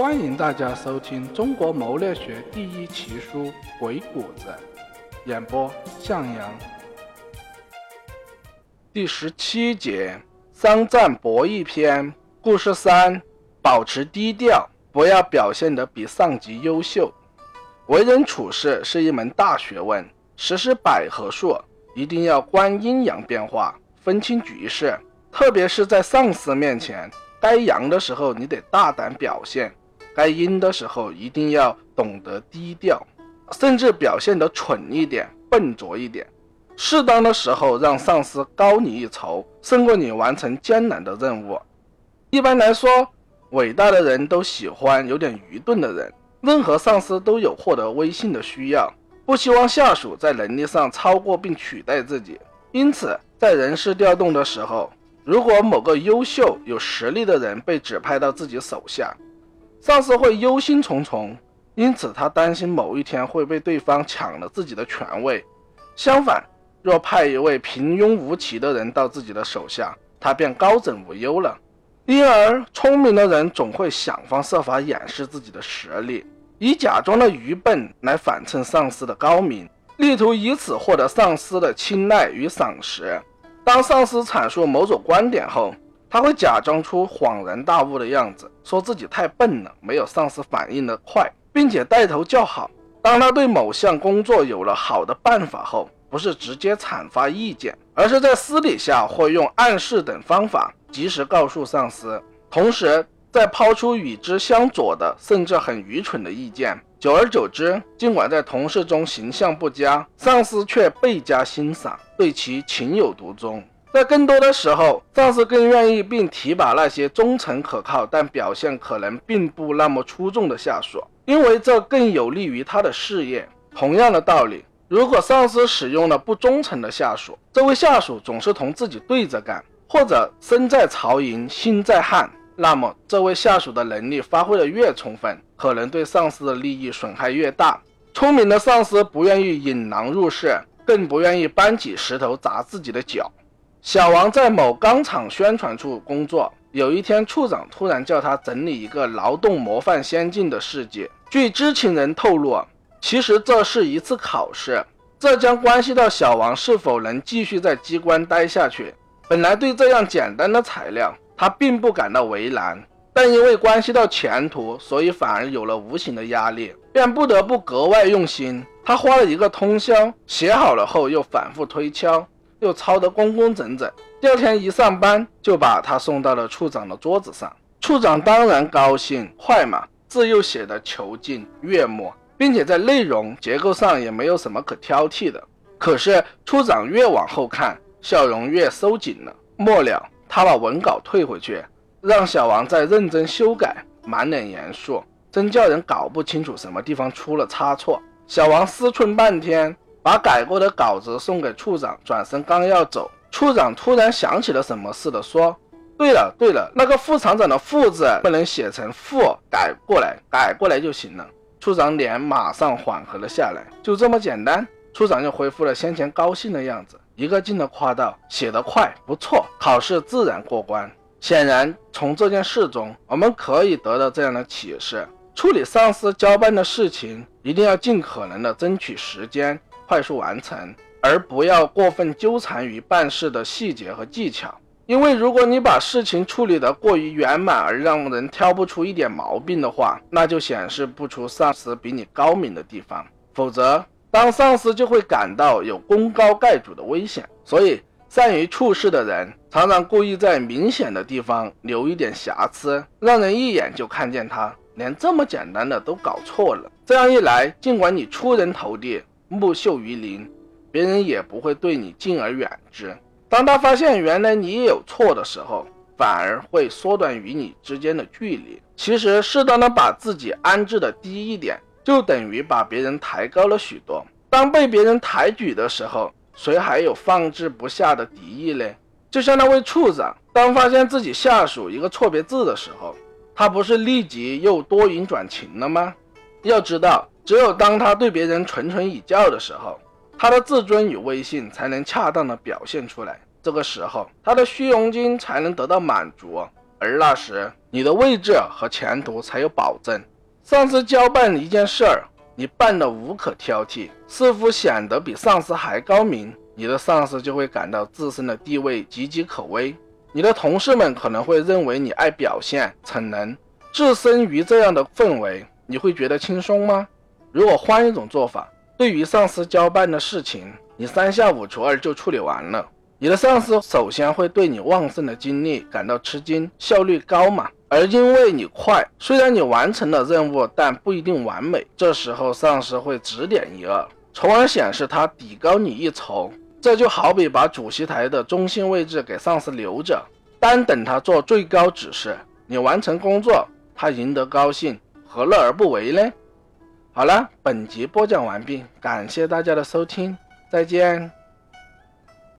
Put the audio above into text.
欢迎大家收听中国谋略学第一奇书《鬼谷子》，演播向阳。第十七节：商战博弈篇，故事三：保持低调，不要表现得比上级优秀。为人处事是一门大学问，实施百合术一定要观阴阳变化，分清局势，特别是在上司面前。该阳的时候，你得大胆表现；该阴的时候，一定要懂得低调，甚至表现得蠢一点、笨拙一点。适当的时候，让上司高你一筹，胜过你完成艰难的任务。一般来说，伟大的人都喜欢有点愚钝的人。任何上司都有获得威信的需要，不希望下属在能力上超过并取代自己。因此，在人事调动的时候，如果某个优秀有实力的人被指派到自己手下，上司会忧心忡忡，因此他担心某一天会被对方抢了自己的权位。相反，若派一位平庸无奇的人到自己的手下，他便高枕无忧了。因而，聪明的人总会想方设法掩饰自己的实力，以假装的愚笨来反衬上司的高明，力图以此获得上司的青睐与赏识。当上司阐述某种观点后，他会假装出恍然大悟的样子，说自己太笨了，没有上司反应的快，并且带头叫好。当他对某项工作有了好的办法后，不是直接阐发意见，而是在私底下或用暗示等方法及时告诉上司，同时再抛出与之相左的甚至很愚蠢的意见。久而久之，尽管在同事中形象不佳，上司却倍加欣赏，对其情有独钟。在更多的时候，上司更愿意并提拔那些忠诚可靠但表现可能并不那么出众的下属，因为这更有利于他的事业。同样的道理，如果上司使用了不忠诚的下属，这位下属总是同自己对着干，或者身在曹营心在汉。那么，这位下属的能力发挥的越充分，可能对上司的利益损害越大。聪明的上司不愿意引狼入室，更不愿意搬起石头砸自己的脚。小王在某钢厂宣传处工作，有一天，处长突然叫他整理一个劳动模范先进的事迹。据知情人透露，其实这是一次考试，这将关系到小王是否能继续在机关待下去。本来对这样简单的材料，他并不感到为难，但因为关系到前途，所以反而有了无形的压力，便不得不格外用心。他花了一个通宵写好了后，又反复推敲，又抄得工工整整。第二天一上班，就把他送到了处长的桌子上。处长当然高兴，快嘛，字又写得遒劲悦目，并且在内容结构上也没有什么可挑剔的。可是处长越往后看，笑容越收紧了。末了。他把文稿退回去，让小王再认真修改，满脸严肃，真叫人搞不清楚什么地方出了差错。小王思忖半天，把改过的稿子送给处长，转身刚要走，处长突然想起了什么似的说：“对了对了，那个副厂长的‘副’字不能写成‘副’，改过来，改过来就行了。”处长脸马上缓和了下来，就这么简单。处长又恢复了先前高兴的样子。一个劲地夸道：“写得快，不错，考试自然过关。”显然，从这件事中，我们可以得到这样的启示：处理上司交办的事情，一定要尽可能的争取时间，快速完成，而不要过分纠缠于办事的细节和技巧。因为，如果你把事情处理得过于圆满，而让人挑不出一点毛病的话，那就显示不出上司比你高明的地方，否则。当上司就会感到有功高盖主的危险，所以善于处事的人常常故意在明显的地方留一点瑕疵，让人一眼就看见他连这么简单的都搞错了。这样一来，尽管你出人头地、木秀于林，别人也不会对你敬而远之。当他发现原来你也有错的时候，反而会缩短与你之间的距离。其实，适当的把自己安置的低一点。就等于把别人抬高了许多。当被别人抬举的时候，谁还有放置不下的敌意呢？就像那位处长，当发现自己下属一个错别字的时候，他不是立即又多云转晴了吗？要知道，只有当他对别人谆谆以教的时候，他的自尊与威信才能恰当的表现出来。这个时候，他的虚荣心才能得到满足。而那时，你的位置和前途才有保证。上司交办一件事儿，你办得无可挑剔，似乎显得比上司还高明，你的上司就会感到自身的地位岌岌可危。你的同事们可能会认为你爱表现、逞能。置身于这样的氛围，你会觉得轻松吗？如果换一种做法，对于上司交办的事情，你三下五除二就处理完了。你的上司首先会对你旺盛的精力感到吃惊，效率高嘛？而因为你快，虽然你完成了任务，但不一定完美。这时候上司会指点一二，从而显示他底高你一筹。这就好比把主席台的中心位置给上司留着，单等他做最高指示，你完成工作。他赢得高兴，何乐而不为呢？好了，本集播讲完毕，感谢大家的收听，再见。